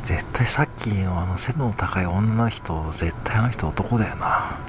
絶対さっきのあの背の高い女の人、絶対あの人男だよな。